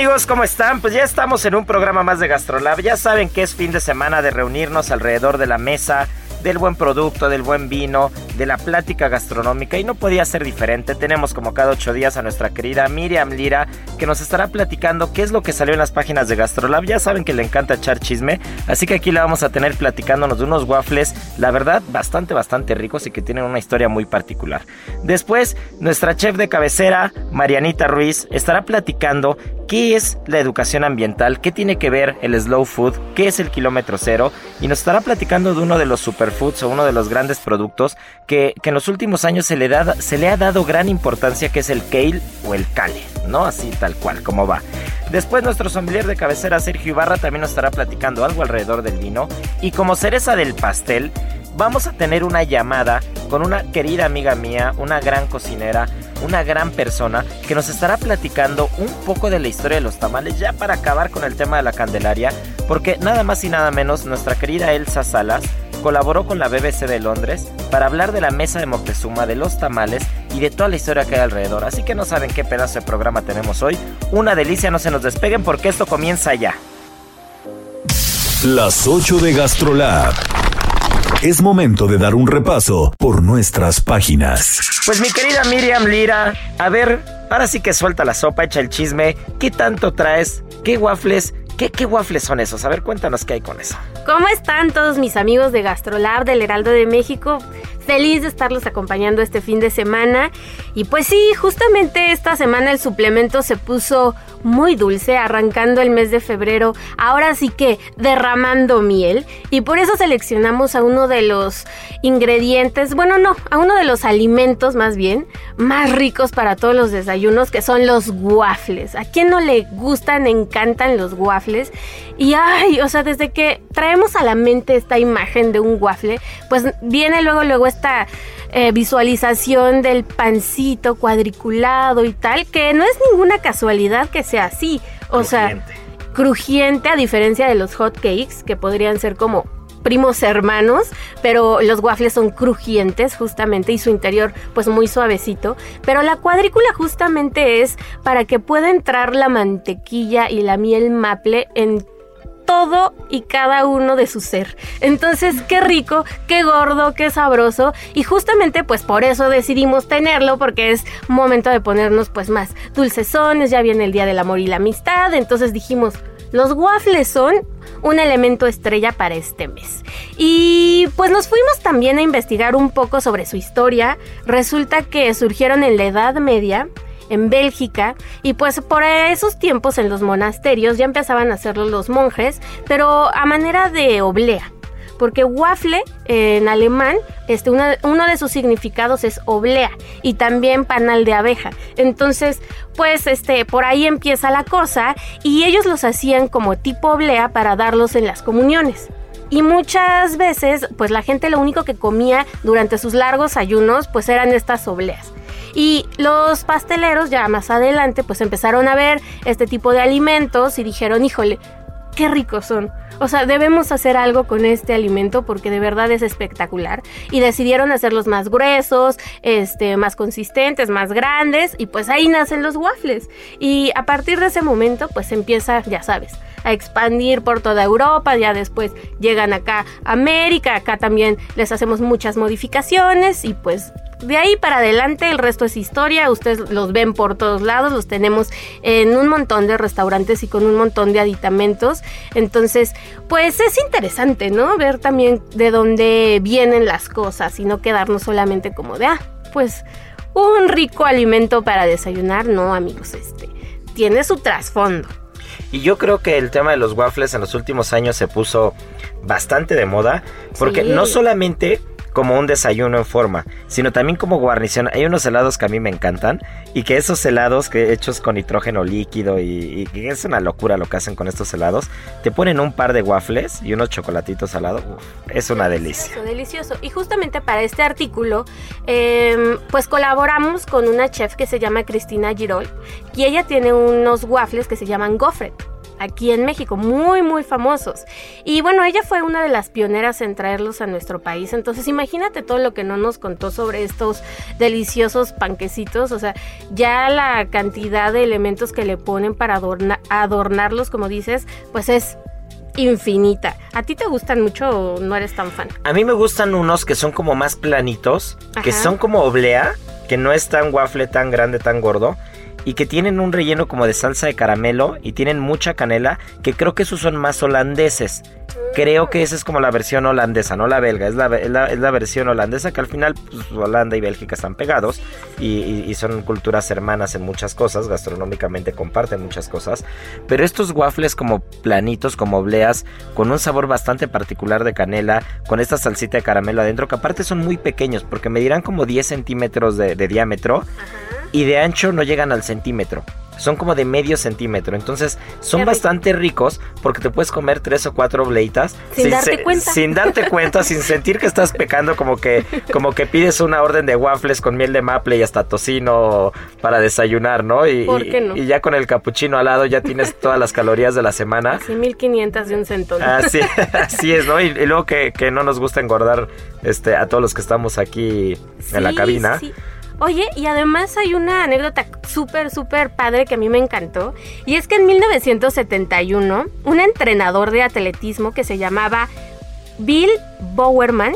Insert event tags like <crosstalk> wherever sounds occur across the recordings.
Amigos, ¿cómo están? Pues ya estamos en un programa más de GastroLab. Ya saben que es fin de semana de reunirnos alrededor de la mesa del buen producto, del buen vino, de la plática gastronómica y no podía ser diferente. Tenemos como cada ocho días a nuestra querida Miriam Lira que nos estará platicando qué es lo que salió en las páginas de Gastrolab. Ya saben que le encanta echar chisme, así que aquí la vamos a tener platicándonos de unos waffles, la verdad, bastante, bastante ricos y que tienen una historia muy particular. Después, nuestra chef de cabecera, Marianita Ruiz, estará platicando qué es la educación ambiental, qué tiene que ver el slow food, qué es el kilómetro cero y nos estará platicando de uno de los superfoods o uno de los grandes productos que, en los últimos años se le, da, se le ha dado gran importancia que es el kale o el kale, ¿no? Así tal cual, como va. Después nuestro sommelier de cabecera Sergio Ibarra también nos estará platicando algo alrededor del vino y como cereza del pastel vamos a tener una llamada con una querida amiga mía, una gran cocinera, una gran persona que nos estará platicando un poco de la historia de los tamales ya para acabar con el tema de la Candelaria, porque nada más y nada menos nuestra querida Elsa Salas colaboró con la BBC de Londres para hablar de la mesa de Moctezuma, de los tamales y de toda la historia que hay alrededor. Así que no saben qué pedazo de programa tenemos hoy. Una delicia, no se nos despeguen porque esto comienza ya. Las 8 de GastroLab. Es momento de dar un repaso por nuestras páginas. Pues mi querida Miriam Lira, a ver, ahora sí que suelta la sopa, echa el chisme. ¿Qué tanto traes? ¿Qué waffles? ¿Qué, ¿Qué waffles son esos? A ver, cuéntanos qué hay con eso. ¿Cómo están todos mis amigos de GastroLab del Heraldo de México? Feliz de estarlos acompañando este fin de semana. Y pues sí, justamente esta semana el suplemento se puso muy dulce, arrancando el mes de febrero, ahora sí que derramando miel. Y por eso seleccionamos a uno de los ingredientes, bueno, no, a uno de los alimentos más bien, más ricos para todos los desayunos, que son los waffles. ¿A quién no le gustan, encantan los waffles? Y ay, o sea, desde que traemos a la mente esta imagen de un waffle, pues viene luego, luego esta eh, visualización del pancito cuadriculado y tal, que no es ninguna casualidad que sea así. O sea, crujiente a diferencia de los hot cakes, que podrían ser como primos hermanos, pero los waffles son crujientes justamente y su interior pues muy suavecito, pero la cuadrícula justamente es para que pueda entrar la mantequilla y la miel maple en todo y cada uno de su ser. Entonces, qué rico, qué gordo, qué sabroso. Y justamente pues por eso decidimos tenerlo, porque es momento de ponernos pues más dulcesones, ya viene el Día del Amor y la Amistad. Entonces dijimos, los waffles son un elemento estrella para este mes. Y pues nos fuimos también a investigar un poco sobre su historia. Resulta que surgieron en la Edad Media en Bélgica y pues por esos tiempos en los monasterios ya empezaban a hacerlo los monjes, pero a manera de oblea. Porque waffle en alemán, este, uno de sus significados es oblea y también panal de abeja. Entonces, pues este, por ahí empieza la cosa y ellos los hacían como tipo oblea para darlos en las comuniones. Y muchas veces, pues la gente lo único que comía durante sus largos ayunos, pues eran estas obleas. Y los pasteleros ya más adelante pues empezaron a ver este tipo de alimentos y dijeron, híjole, qué ricos son. O sea, debemos hacer algo con este alimento porque de verdad es espectacular. Y decidieron hacerlos más gruesos, este, más consistentes, más grandes. Y pues ahí nacen los waffles. Y a partir de ese momento, pues empieza, ya sabes, a expandir por toda Europa, ya después llegan acá a América, acá también les hacemos muchas modificaciones y pues de ahí para adelante el resto es historia, ustedes los ven por todos lados, los tenemos en un montón de restaurantes y con un montón de aditamentos, entonces pues es interesante, ¿no? Ver también de dónde vienen las cosas y no quedarnos solamente como de, ah, pues un rico alimento para desayunar, no amigos, este tiene su trasfondo. Y yo creo que el tema de los waffles en los últimos años se puso bastante de moda, porque no solamente como un desayuno en forma, sino también como guarnición. Hay unos helados que a mí me encantan y que esos helados que hechos con nitrógeno líquido y, es una locura lo que hacen con estos helados, te ponen un par de waffles y unos chocolatitos al lado. es una delicia. Delicioso. Y justamente para este artículo, em, pues colaboramos con una chef que se llama Cristina Girol y ella tiene unos waffles que se llaman gofret aquí en México, muy, muy famosos. Y bueno, ella fue una de las pioneras en traerlos a nuestro país. Entonces, imagínate todo lo que no nos contó sobre estos deliciosos panquecitos. O sea, ya la cantidad de elementos que le ponen para adornarlos, como dices, pues es infinita. ¿A ti te gustan mucho o no eres tan fan? A mí me gustan unos que son como más planitos, que son como oblea, que no es tan waffle tan grande, tan gordo y que tienen un relleno como de salsa de caramelo y tienen mucha canela, que creo que esos son más holandeses. Creo que esa es como la versión holandesa, no la belga, es la, es la, versión holandesa que al final pues, Holanda y Bélgica están pegados y, son culturas hermanas en muchas cosas, gastronómicamente comparten muchas cosas, pero estos waffles como planitos, como obleas, con un sabor bastante particular de canela, con esta salsita de caramelo adentro, que aparte son muy pequeños porque me dirán como 10 centímetros de, diámetro y de ancho no llegan al centímetro. Son como de medio centímetro. Entonces son bastante ricos porque te puedes comer tres o cuatro obleitas sin, darte cuenta. Sin darte cuenta, sin sentir que estás pecando, como que, como que pides una orden de waffles con miel de maple y hasta tocino para desayunar, ¿no? Y, y, ya con el capuchino al lado ya tienes todas las calorías de la semana. Así 1500 de un centón. Así, así es, ¿no? Y, luego que, que, no nos gusta engordar este, a todos los que estamos aquí en la cabina. Sí. Oye, y además hay una anécdota súper, súper padre que a mí me encantó. Y es que en 1971, un entrenador de atletismo que se llamaba Bill Bowerman,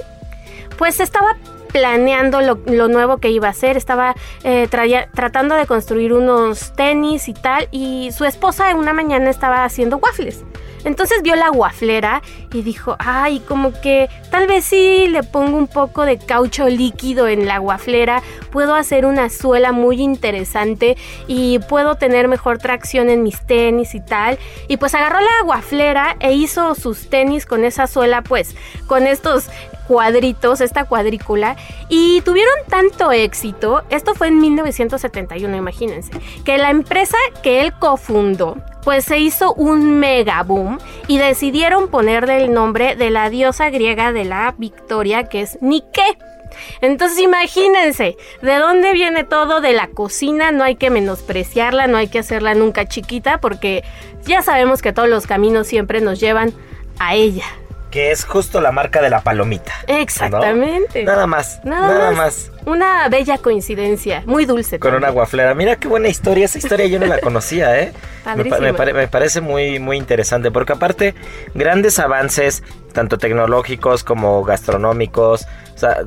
pues estaba planeando lo, nuevo que iba a hacer, estaba eh, tratando de construir unos tenis y tal, y su esposa en una mañana estaba haciendo waffles. Entonces vio la guaflera y dijo, ay, como que tal vez si le pongo un poco de caucho líquido en la guaflera, puedo hacer una suela muy interesante y puedo tener mejor tracción en mis tenis y tal. Y pues agarró la guaflera e hizo sus tenis con esa suela, pues, con estos cuadritos, esta cuadrícula, y tuvieron tanto éxito, esto fue en 1971, imagínense, que la empresa que él cofundó, pues se hizo un mega boom y decidieron ponerle el nombre de la diosa griega de la victoria, que es Nike. Entonces imagínense, ¿de dónde viene todo de la cocina? No hay que menospreciarla, no hay que hacerla nunca chiquita, porque ya sabemos que todos los caminos siempre nos llevan a ella que es justo la marca de la palomita. Exactamente. Nada más. Nada, más. Una bella coincidencia, muy dulce. Con una guaflera. Mira qué buena historia. Esa historia yo no la <laughs> conocía, ¿eh? Me, me, parece muy, muy interesante porque aparte, grandes avances, tanto tecnológicos como gastronómicos, o sea,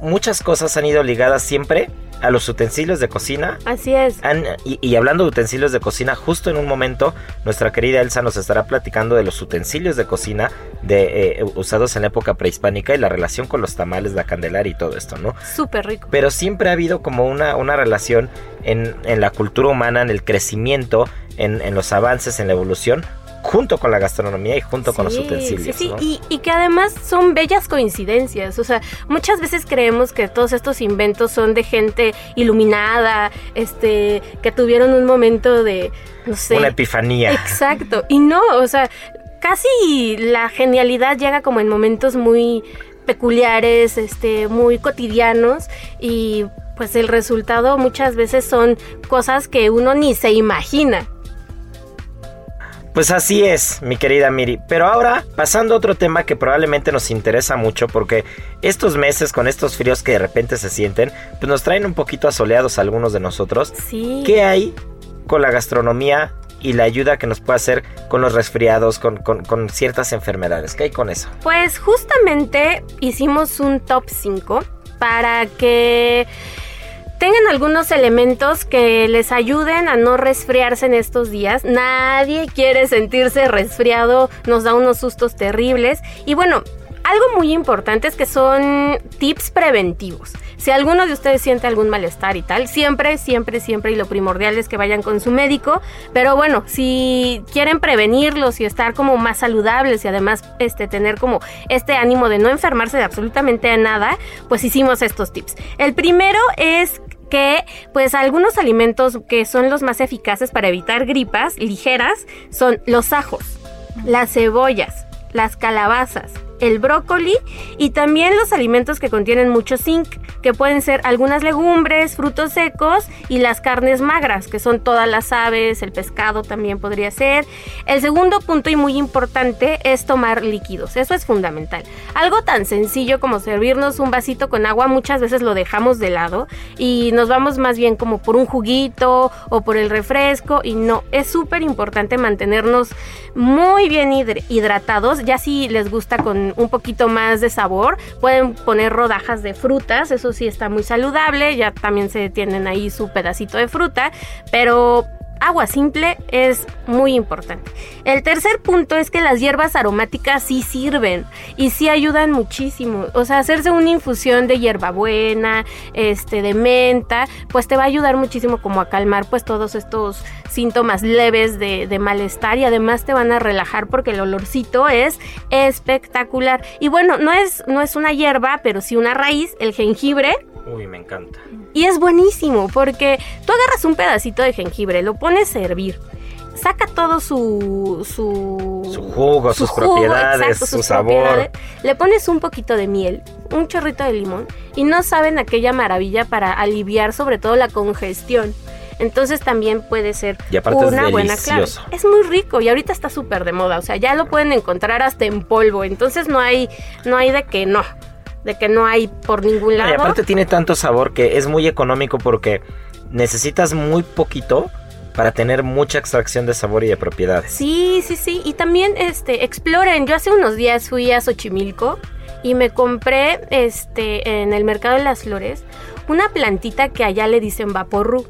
muchas cosas han ido ligadas siempre a los utensilios de cocina. Así es. y, hablando de utensilios de cocina, justo en un momento nuestra querida Elsa nos estará platicando de los utensilios de cocina de, eh, usados en la época prehispánica y la relación con los tamales, la candelaria y todo esto, ¿no? Súper rico. Pero siempre ha habido como una, una relación en, en la cultura humana, en el crecimiento, en, en los avances, en la evolución junto con la gastronomía y junto con los utensilios. Sí, sí, y, y, que además son bellas coincidencias. O sea, muchas veces creemos que todos estos inventos son de gente iluminada, este, que tuvieron un momento de, no sé. Una epifanía. Exacto. Y no, o sea, casi la genialidad llega como en momentos muy peculiares, este, muy cotidianos y pues el resultado muchas veces son cosas que uno ni se imagina. Pues así es, mi querida Miri. Pero ahora, pasando a otro tema que probablemente nos interesa mucho, porque estos meses con estos fríos que de repente se sienten, pues nos traen un poquito asoleados a algunos de nosotros. Sí. ¿Qué hay con la gastronomía y la ayuda que nos puede hacer con los resfriados, con, con- con ciertas enfermedades? ¿Qué hay con eso? Pues justamente hicimos un top 5 para que tengan algunos elementos que les ayuden a no resfriarse en estos días. Nadie quiere sentirse resfriado, nos da unos sustos terribles. Y bueno, algo muy importante es que son tips preventivos. Si alguno de ustedes siente algún malestar y tal, siempre, siempre, siempre, y lo primordial es que vayan con su médico. Pero bueno, si quieren prevenirlos y estar como más saludables y además este, tener como este ánimo de no enfermarse de absolutamente nada, pues hicimos estos tips. El primero es que pues algunos alimentos que son los más eficaces para evitar gripas ligeras son los ajos, las cebollas, las calabazas, el brócoli y también los alimentos que contienen mucho zinc, que pueden ser algunas legumbres, frutos secos y las carnes magras, que son todas las aves, el pescado también podría ser. El segundo punto y muy importante es tomar líquidos, eso es fundamental. Algo tan sencillo como servirnos un vasito con agua muchas veces lo dejamos de lado y nos vamos más bien como por un juguito o por el refresco y no, es súper importante mantenernos muy bien hidr- hidratados, ya si les gusta con un poquito más de sabor, pueden poner rodajas de frutas, eso sí está muy saludable, ya también se tienen ahí su pedacito de fruta, pero agua simple es muy importante. El tercer punto es que las hierbas aromáticas sí sirven y sí ayudan muchísimo. O sea, hacerse una infusión de hierbabuena, este, de menta, pues te va a ayudar muchísimo como a calmar pues todos estos síntomas leves de, de malestar y además te van a relajar porque el olorcito es espectacular. Y bueno, no es, no es una hierba, pero sí una raíz, el jengibre. Uy, me encanta. Y es buenísimo porque tú agarras un pedacito de jengibre, lo pones a hervir, saca todo su... Su, Su jugo, sus propiedades, su sabor. Le pones un poquito de miel, un chorrito de limón y no saben aquella maravilla para aliviar sobre todo la congestión. Entonces también puede ser una buena clave. Es muy rico y ahorita está súper de moda, o sea, ya lo pueden encontrar hasta en polvo, entonces no hay no hay de que no, de que no hay por ningún lado. Y aparte tiene tanto sabor que es muy económico porque necesitas muy poquito para tener mucha extracción de sabor y de propiedades. Sí, sí, sí. Y también este, exploren. Yo hace unos días fui a Xochimilco y me compré este, en el mercado de las flores una plantita que allá le dicen vaporru.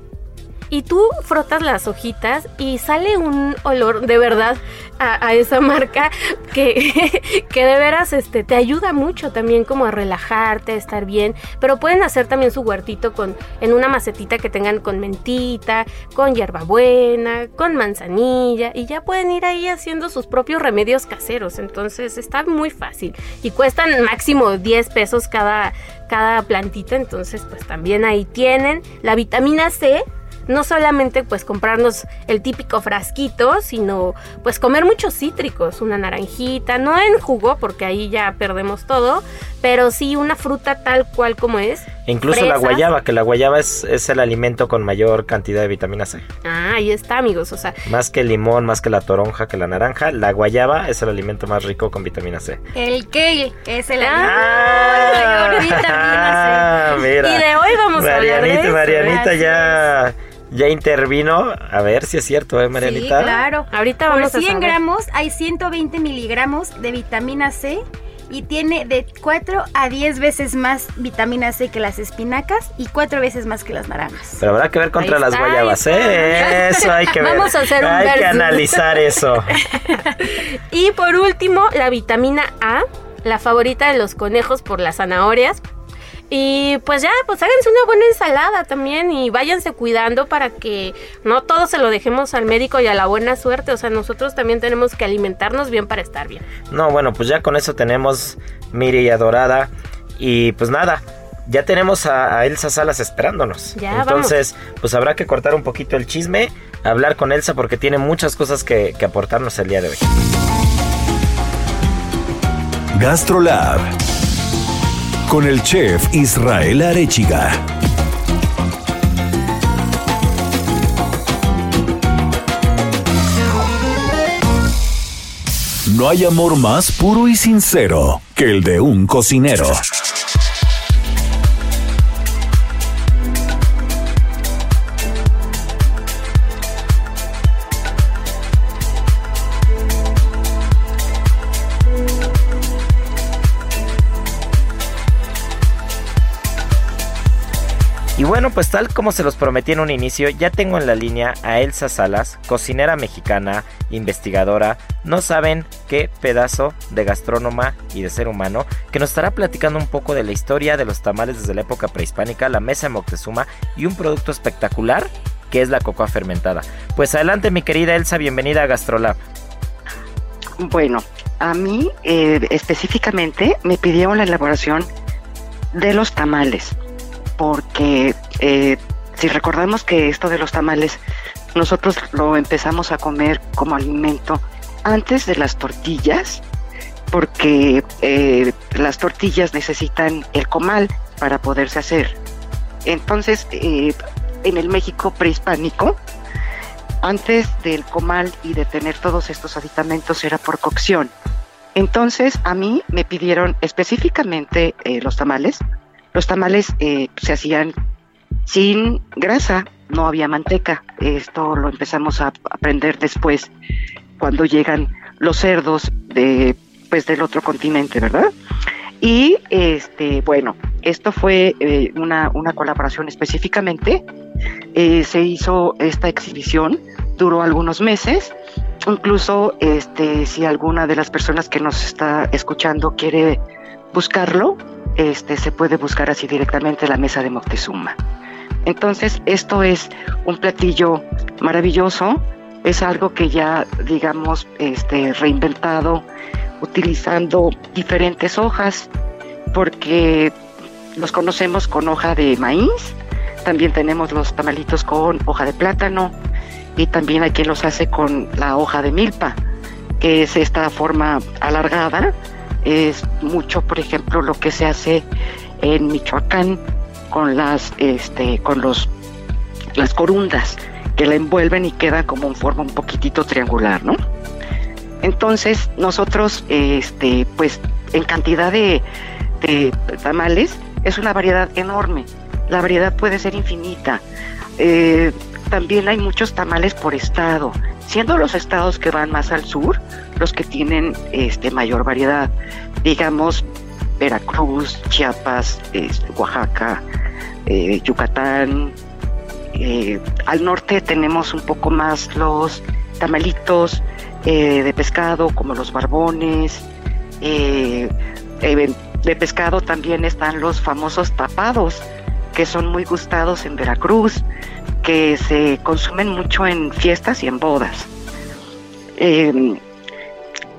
Y tú frotas las hojitas y sale un olor de verdad a, esa marca que, <laughs> que de veras este, te ayuda mucho también como a relajarte, a estar bien. Pero pueden hacer también su huertito con, en una macetita que tengan con mentita, con hierbabuena, con manzanilla y ya pueden ir ahí haciendo sus propios remedios caseros. Entonces está muy fácil y cuestan máximo 10 pesos cada, cada plantita. Entonces pues también ahí tienen la vitamina C no solamente pues comprarnos el típico frasquito, sino pues comer muchos cítricos, una naranjita, no en jugo porque ahí ya perdemos todo, pero sí una fruta tal cual como es. E incluso la guayaba, que la guayaba es, es el alimento con mayor cantidad de vitamina C. Ah, ahí está amigos, o sea, Más que el limón, más que la toronja, que la naranja, la guayaba es el alimento más rico con vitamina C. El kale es el Ah, mayor vitamina Ah, <laughs> mira. Y de hoy vamos a hablar de Marianita, eso. Marianita ya, ya intervino. A ver si es cierto, ¿eh, C. Sí, Marianita? claro. ahorita Por vamos a 100 saber. gramos hay 120 miligramos de vitamina C y tiene de 4 a 10 veces más vitamina C que las espinacas y 4 veces más que las naranjas. Pero habrá que ver contra Ahí las está, guayabas, ¿eh? Eso hay que <laughs> ver. Vamos a hacer un Hay que analizar eso. <laughs> Y por último, la vitamina A, la favorita de los conejos por las zanahorias. Y pues ya, pues háganse una buena ensalada también y váyanse cuidando para que no todo se lo dejemos al médico y a la buena suerte. O sea, nosotros también tenemos que alimentarnos bien para estar bien. No, bueno, pues ya con eso tenemos Miri y Adorada. Y pues nada, ya tenemos a, a Elsa Salas esperándonos. Ya, Entonces, pues habrá que cortar un poquito el chisme, hablar con Elsa porque tiene muchas cosas que, que aportarnos el día de hoy. GastroLab. Con el chef Israel Arechiga. No hay amor más puro y sincero que el de un cocinero. Bueno, pues tal como se los prometí en un inicio, ya tengo en la línea a Elsa Salas, cocinera mexicana, investigadora, no saben qué pedazo de gastrónoma y de ser humano, que nos estará platicando un poco de la historia de los tamales desde la época prehispánica, la mesa de Moctezuma y un producto espectacular que es la cocoa fermentada. Pues adelante mi querida Elsa, bienvenida a Gastrolab. Bueno, a mí eh, específicamente me pidieron la elaboración de los tamales porque eh, si recordamos que esto de los tamales, nosotros lo empezamos a comer como alimento antes de las tortillas, porque eh, las tortillas necesitan el comal para poderse hacer. Entonces, eh, en el México prehispánico, antes del comal y de tener todos estos aditamentos era por cocción. Entonces, a mí me pidieron específicamente los tamales, los tamales eh, se hacían sin grasa, no había manteca. Esto lo empezamos a aprender después cuando llegan los cerdos de pues del otro continente, ¿verdad? Y este, bueno, esto fue eh, una, una, colaboración específicamente. Eh, se hizo esta exhibición, duró algunos meses. Incluso este, si alguna de las personas que nos está escuchando quiere buscarlo, este, se puede buscar así directamente la mesa de Moctezuma. Entonces, esto es un platillo maravilloso, es algo que ya, digamos, este, reinventado, utilizando diferentes hojas, porque los conocemos con hoja de maíz, también tenemos los tamalitos con hoja de plátano, y también hay quien los hace con la hoja de milpa, que es esta forma alargada, es mucho, por ejemplo, lo que se hace en Michoacán con las, este, con los, las corundas que la envuelven y queda como en forma un poquitito triangular, ¿no? Entonces nosotros, este, pues, en cantidad de, tamales es una variedad enorme. La variedad puede ser infinita. Eh, también hay muchos tamales por estado siendo los estados que van más al sur los que tienen este mayor variedad, digamos Veracruz, Chiapas, este, Oaxaca, eh, Yucatán. Eh, al norte tenemos un poco más los tamalitos eh, de pescado, como los barbones. de pescado también están los famosos tapados, que son muy gustados en Veracruz que se consumen mucho en fiestas y en bodas.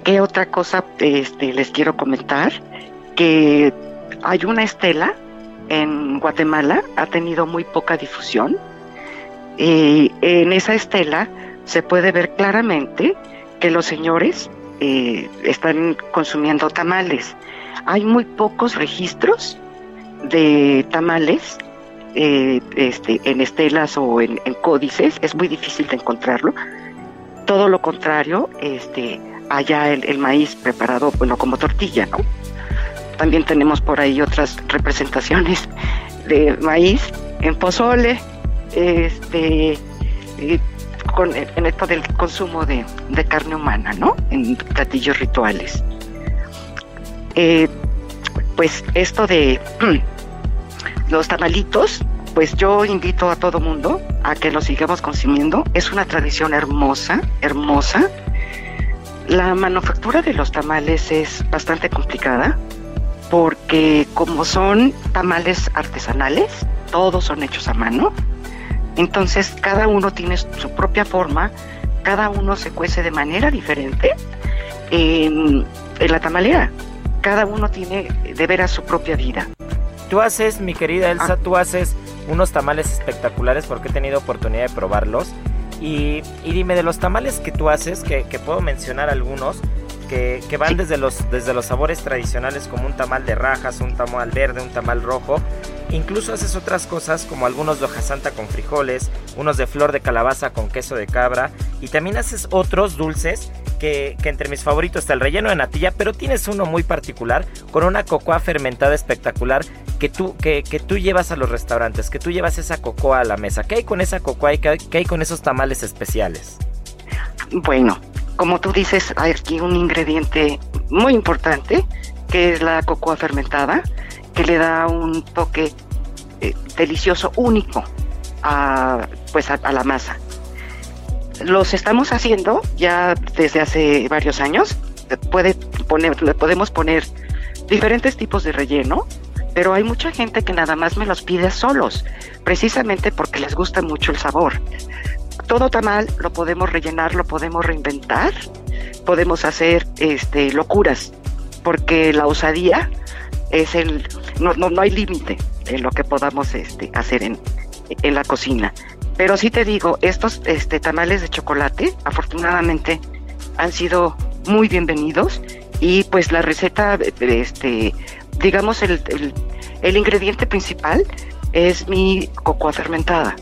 ¿Qué otra cosa este, les quiero comentar? Que hay una estela en Guatemala, ha tenido muy poca difusión. y en esa estela se puede ver claramente que los señores eh, están consumiendo tamales. Hay muy pocos registros de tamales eh, este, en estelas o en, códices, es muy difícil de encontrarlo. Todo lo contrario, este, allá el, maíz preparado, bueno, como tortilla, ¿no? También tenemos por ahí otras representaciones de maíz en pozole, este, con, en esto del consumo de, carne humana, ¿no? En platillos rituales. Eh, pues esto de <clears throat> Los tamalitos, pues yo invito a todo mundo a que los sigamos consumiendo. Es una tradición hermosa, hermosa. La manufactura de los tamales es bastante complicada porque como son tamales artesanales, todos son hechos a mano. Entonces cada uno tiene su propia forma, cada uno se cuece de manera diferente en, en la tamalera. Cada uno tiene de veras su propia vida. Tú haces, mi querida Elsa, ah. tú haces unos tamales espectaculares porque he tenido oportunidad de probarlos. Y, dime, de los tamales que tú haces, que, puedo mencionar algunos, que, van desde, los, desde los sabores tradicionales como un tamal de rajas, un tamal verde, un tamal rojo. Incluso haces otras cosas como algunos de hoja santa con frijoles, unos de flor de calabaza con queso de cabra. Y también haces otros dulces que, entre mis favoritos está el relleno de natilla, pero tienes uno muy particular con una cocoa fermentada espectacular que tú, que, tú llevas a los restaurantes, que tú llevas esa cocoa a la mesa. ¿Qué hay con esa cocoa y qué hay con esos tamales especiales? Bueno, como tú dices, hay aquí un ingrediente muy importante que es la cocoa fermentada, que le da un toque eh, delicioso, único a, pues a, la masa. Los estamos haciendo ya desde hace varios años. Puede poner, podemos poner diferentes tipos de relleno, pero hay mucha gente que nada más me los pide solos, precisamente porque les gusta mucho el sabor. Todo tamal lo podemos rellenar, lo podemos reinventar, podemos hacer este locuras, porque la osadía es el no, no, no hay límite en lo que podamos este, hacer en, en la cocina. Pero sí te digo, estos este, tamales de chocolate, afortunadamente, han sido muy bienvenidos y pues la receta, este, digamos, el, el, ingrediente principal es mi cocoa fermentada.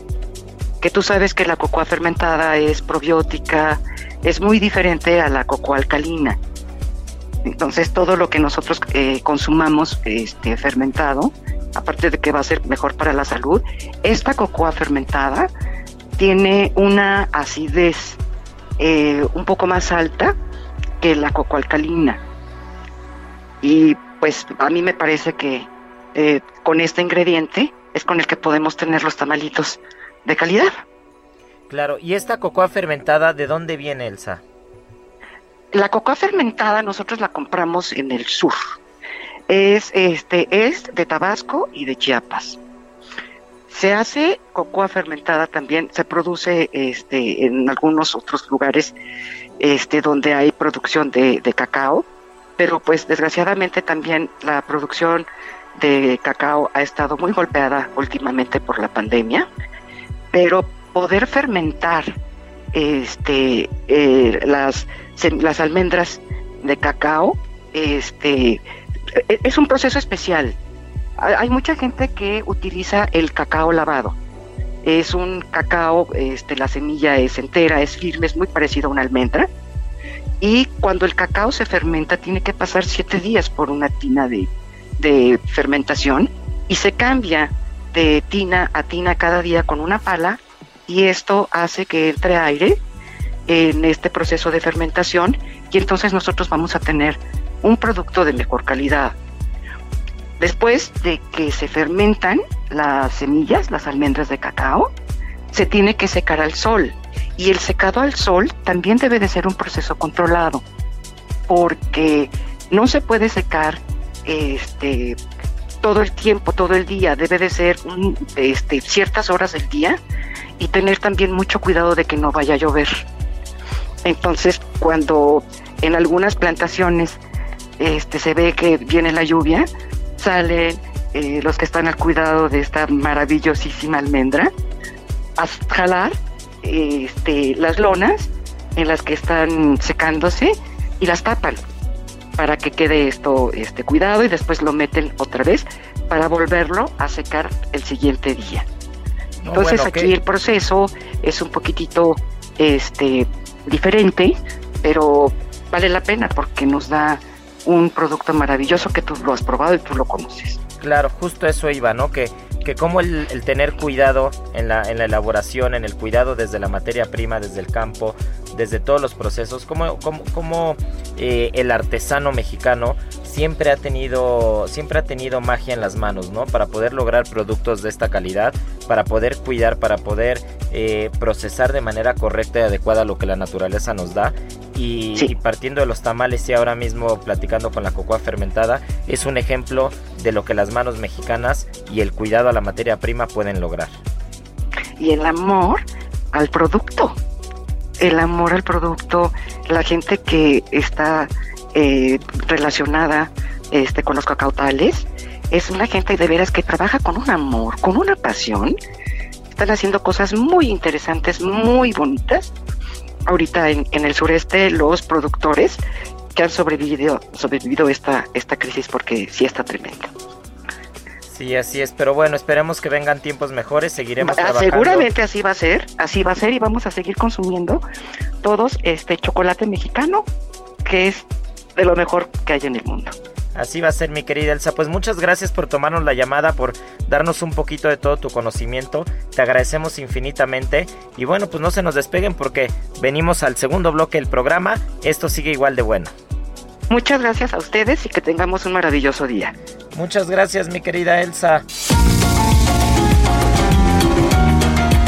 Que tú sabes que la cocoa fermentada es probiótica, es muy diferente a la cocoa alcalina. Entonces todo lo que nosotros eh, consumamos este, fermentado, aparte de que va a ser mejor para la salud, esta cocoa fermentada tiene una acidez eh, un poco más alta que la cocoa alcalina. Y pues a mí me parece que eh, con este ingrediente es con el que podemos tener los tamalitos de calidad. Claro, ¿y esta cocoa fermentada de dónde viene, Elsa? La cocoa fermentada nosotros la compramos en el sur. Es, este, es de Tabasco y de Chiapas. Se hace cocoa fermentada también, se produce este, en algunos otros lugares este, donde hay producción de, cacao, pero pues desgraciadamente también la producción de cacao ha estado muy golpeada últimamente por la pandemia, pero poder fermentar este, eh, las, las almendras de cacao, este, e, es un proceso especial. Hay mucha gente que utiliza el cacao lavado. Es un cacao, este, la semilla es entera, es firme, es muy parecido a una almendra. Y cuando el cacao se fermenta, tiene que pasar siete días por una tina de, de fermentación y se cambia de tina a tina cada día con una pala y esto hace que entre aire en este proceso de fermentación y entonces nosotros vamos a tener un producto de mejor calidad. Después de que se fermentan las semillas, las almendras de cacao, se tiene que secar al sol y el secado al sol también debe de ser un proceso controlado porque no se puede secar este todo el tiempo, todo el día, debe de ser este, ciertas horas del día y tener también mucho cuidado de que no vaya a llover. Entonces, cuando en algunas plantaciones este, se ve que viene la lluvia, salen eh, los que están al cuidado de esta maravillosísima almendra a jalar este, las lonas en las que están secándose y las tapan para que quede esto este, cuidado y después lo meten otra vez para volverlo a secar el siguiente día. Entonces aquí el proceso es un poquitito este diferente, pero vale la pena porque nos da un producto maravilloso que tú lo has probado y tú lo conoces. Claro, justo eso iba, ¿no? Que, que como el, tener cuidado en la, en la elaboración, en el cuidado desde la materia prima, desde el campo, desde todos los procesos, como, como, como eh, el artesano mexicano siempre ha tenido siempre ha tenido magia en las manos, ¿no? Para poder lograr productos de esta calidad, para poder cuidar, para poder eh, procesar de manera correcta y adecuada lo que la naturaleza nos da. Y, partiendo de los tamales y ahora mismo platicando con la cocoa fermentada, es un ejemplo de lo que las manos mexicanas y el cuidado a la materia prima pueden lograr. Y el amor al producto. El amor al producto, la gente que está eh, relacionada este, con los cacautales, es una gente de veras que trabaja con un amor, con una pasión. Están haciendo cosas muy interesantes, muy bonitas. Ahorita en, el sureste los productores que han sobrevivido, sobrevivido esta, esta crisis porque sí está tremendo. Sí, así es, pero bueno, esperemos que vengan tiempos mejores, seguiremos ah, trabajando. Seguramente así va a ser, así va a ser y vamos a seguir consumiendo todos este chocolate mexicano, que es de lo mejor que hay en el mundo. Así va a ser, mi querida Elsa. Pues muchas gracias por tomarnos la llamada, por darnos un poquito de todo tu conocimiento. Te agradecemos infinitamente. Y bueno, pues no se nos despeguen porque venimos al segundo bloque del programa. Esto sigue igual de bueno. Muchas gracias a ustedes y que tengamos un maravilloso día. Muchas gracias, mi querida Elsa.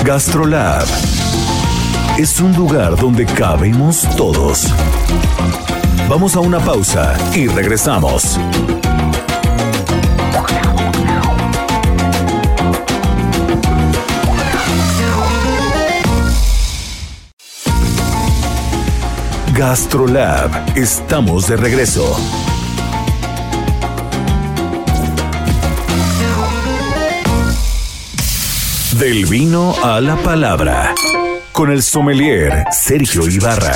Gastrolab es un lugar donde cabemos todos. Vamos a una pausa y regresamos. Gastrolab, estamos de regreso. Del vino a la palabra, con el sommelier Sergio Ibarra.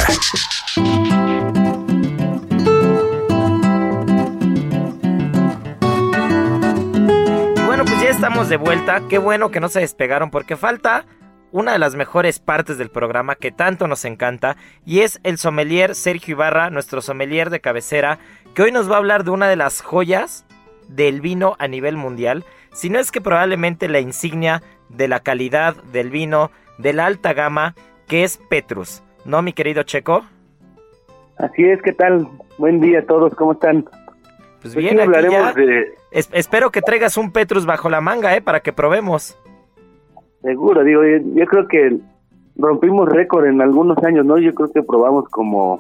De vuelta. Qué bueno que no se despegaron porque falta una de las mejores partes del programa que tanto nos encanta y es el sommelier Sergio Ibarra, nuestro sommelier de cabecera, que hoy nos va a hablar de una de las joyas del vino a nivel mundial, si no es que probablemente la insignia de la calidad del vino de la alta gama, que es Petrus. ¿No, mi querido Checo? Así es, ¿qué tal? Buen día a todos, ¿cómo están? Pues, bien, hablaremos de espero que traigas un Petrus bajo la manga, ¿eh? Para que probemos. Seguro, digo, yo, creo que rompimos récord en algunos años, ¿no? Yo creo que probamos como,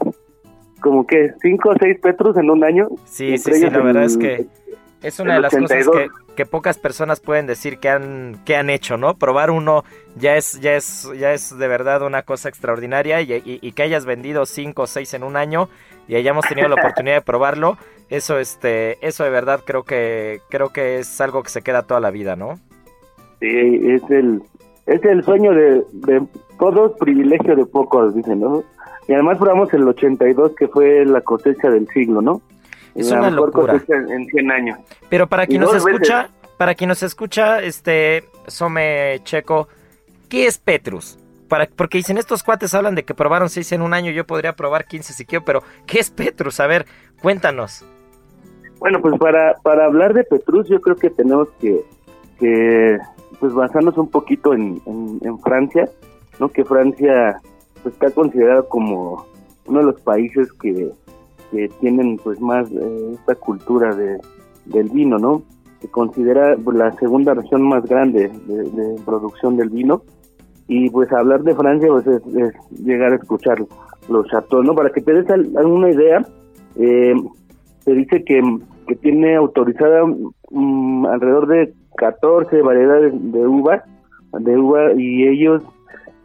como que cinco o seis Petrus en un año. Sí, sí, sí, la verdad es que es una de las cosas que, pocas personas pueden decir que han, que han hecho, ¿no? Probar uno ya es, ya es, ya es de verdad una cosa extraordinaria y, y que hayas vendido cinco o seis en un año y hayamos tenido la <laughs> oportunidad de probarlo, eso este eso de verdad creo que creo que es algo que se queda toda la vida no sí es el es el sueño de, de todos privilegio de pocos dicen no y además probamos el 82 que fue la cosecha del siglo no es una locura en 100 años pero para quien nos escucha para quien nos escucha este Some Checo qué es Petrus para, porque dicen estos cuates hablan de que probaron 6 en un año, yo podría probar 15 si quiero, pero ¿qué es Petrus? A ver, cuéntanos. Bueno, pues para, para hablar de Petrus yo creo que tenemos que, que pues basarnos un poquito en, en, Francia, ¿no? Que Francia pues, está considerado como uno de los países que, que tienen pues más eh, esta cultura de, del vino, ¿no? Se considera la segunda región más grande de, producción del vino y pues hablar de Francia pues es, llegar a escuchar los chateaux, ¿no? Para que te des alguna idea, eh, se dice que que tiene autorizada mm, alrededor de 14 variedades de uva, de uva y ellos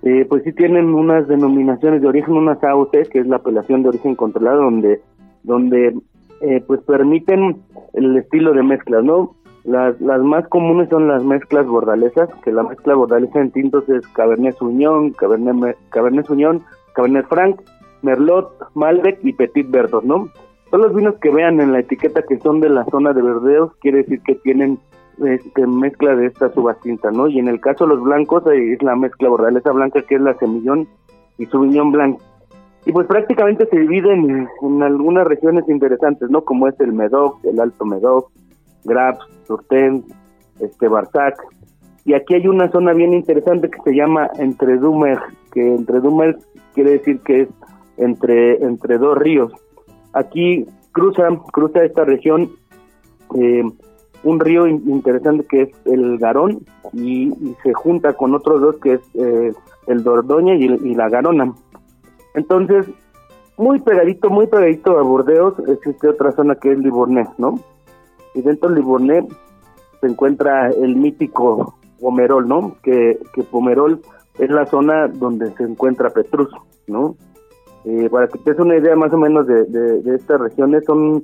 eh, pues sí tienen unas denominaciones de origen, unas AOC, que es la apelación de origen controlado, donde donde eh, pues permiten el estilo de mezclas, ¿no? Las, las más comunes son las mezclas bordalesas, que la mezcla bordalesa en tintos es Cabernet Sauvignon, Cabernet, Cabernet Sauvignon, Cabernet Franc, Merlot, Malbec y Petit Verdot, ¿no? Todos los vinos que vean en la etiqueta que son de la zona de verdeos, quiere decir que tienen este, mezcla de esta uvas ¿no? Y en el caso de los blancos es la mezcla bordalesa blanca que es la semillón y subillón blanco. Y pues prácticamente se dividen en, algunas regiones interesantes, ¿no? Como es el Medoc, el Alto Medoc, Graps, Surten, este Barsac. Y aquí hay una zona bien interesante que se llama Entredumer, que Entredumer quiere decir que es entre, entre dos ríos. Aquí cruza, cruza esta región eh, un río interesante que es el Garón y, se junta con otros dos que es eh, el Dordoña y, la Garona. Entonces, muy pegadito, muy pegadito a Burdeos existe otra zona que es Livornet, ¿no? Y dentro de Livornet se encuentra el mítico Pomerol, ¿no? Que, Pomerol es la zona donde se encuentra Petrus, ¿no? Eh, para que te des una idea más o menos de, estas regiones, son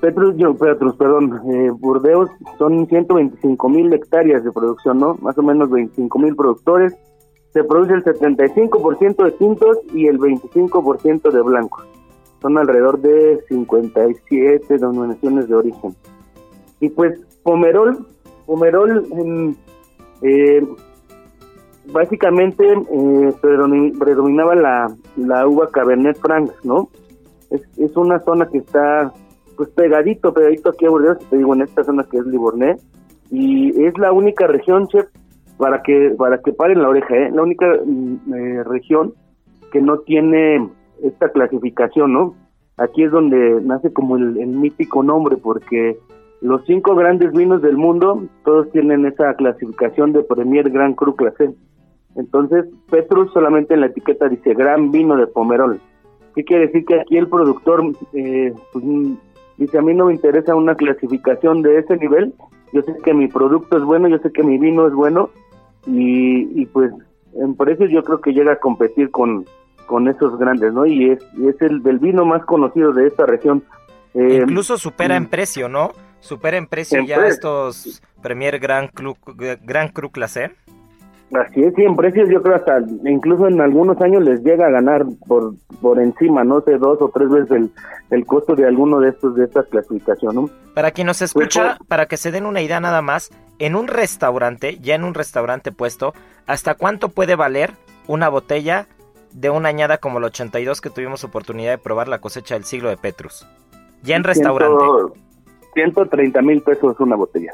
Petrus, Petrus, perdón, eh, Burdeos son 125 mil hectáreas de producción, ¿no? Más o menos 25 mil productores. Se produce el 75% de tintos y el 25% de blancos. Son alrededor de 57 denominaciones de origen. Y pues Pomerol, Pomerol eh, básicamente eh, predominaba la, la uva Cabernet Franc, ¿no? Es, es una zona que está pues pegadito, pegadito aquí a Burdeos, te digo, en esta zona que es Livorné, y es la única región, chef, para que para que paren la oreja, ¿eh? la única mm, eh, región que no tiene esta clasificación, ¿no? Aquí es donde nace como el, mítico nombre, porque los cinco grandes vinos del mundo, todos tienen esa clasificación de Premier Gran Cru Clase. Entonces, Petrus solamente en la etiqueta dice Gran Vino de Pomerol. ¿Qué quiere decir? Que aquí el productor eh, pues, dice, a mí no me interesa una clasificación de ese nivel, yo sé que mi producto es bueno, yo sé que mi vino es bueno, y, pues en precios yo creo que llega a competir con, con esos grandes, ¿no? Y es, es el del vino más conocido de esta región. Eh, Incluso supera en mm. precio, ¿no? Supera en precio ya estos Premier Grand Cru, Grand Cru Clase. Así es, sí, en precios yo creo hasta, incluso en algunos años les llega a ganar por, por encima, no sé, dos o tres veces el, el costo de alguno de estos, de estas clasificaciones, ¿no? Para quien nos escucha, pues, para que se den una idea nada más, en un restaurante, ya en un restaurante puesto, ¿hasta cuánto puede valer una botella de una añada como el 82 que tuvimos oportunidad de probar la cosecha del siglo de Petrus? Ya en restaurante. 130 mil pesos una botella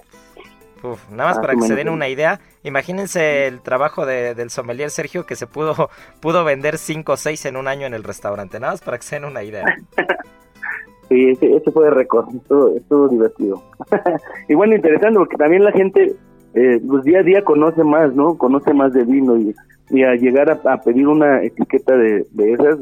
nada más para que se den una idea, imagínense el trabajo de, del sommelier Sergio que se pudo, <laughs> pudo vender 5 o 6 en un año en el restaurante, nada más para que se den una idea. <laughs> Sí, ese, fue de récord, estuvo, divertido. <laughs> y bueno, interesante porque también la gente eh, pues día a día conoce más, ¿no? Conoce más de vino y, y a llegar a, pedir una etiqueta de, de esas,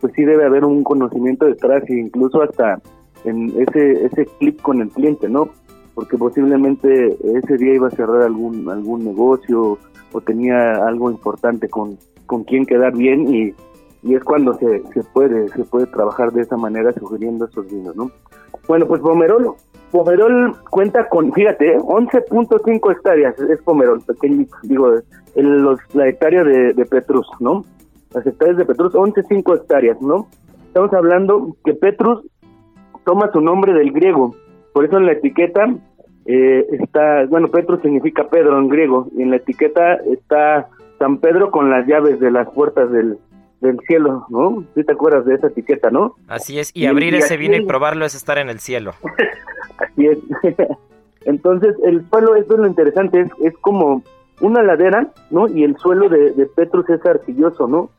pues sí debe haber un conocimiento detrás e incluso hasta en ese, ese clip con el cliente, ¿no? Porque posiblemente ese día iba a cerrar algún algún negocio o tenía algo importante con, con quien quedar bien y, y es cuando se, se puede se puede trabajar de esa manera sugiriendo esos vinos, ¿no? Bueno, pues Pomerol, Pomerol cuenta con, fíjate, 11.5 hectáreas es Pomerol, pequeño, digo, el, los, la hectárea de, de Petrus, ¿no? Las hectáreas de Petrus, 11.5 hectáreas, ¿no? Estamos hablando que Petrus toma su nombre del griego, por eso en la etiqueta eh, está, bueno, Petro significa Pedro en griego, y en la etiqueta está San Pedro con las llaves de las puertas del, del cielo, ¿no? ¿Sí te acuerdas de esa etiqueta, no? Así es, y, abrir ese vino y probarlo es estar en el cielo. <laughs> así es. <laughs> Entonces, el suelo, esto es lo interesante, es, es como una ladera, ¿no? Y el suelo de, de Petrus es arcilloso, ¿no?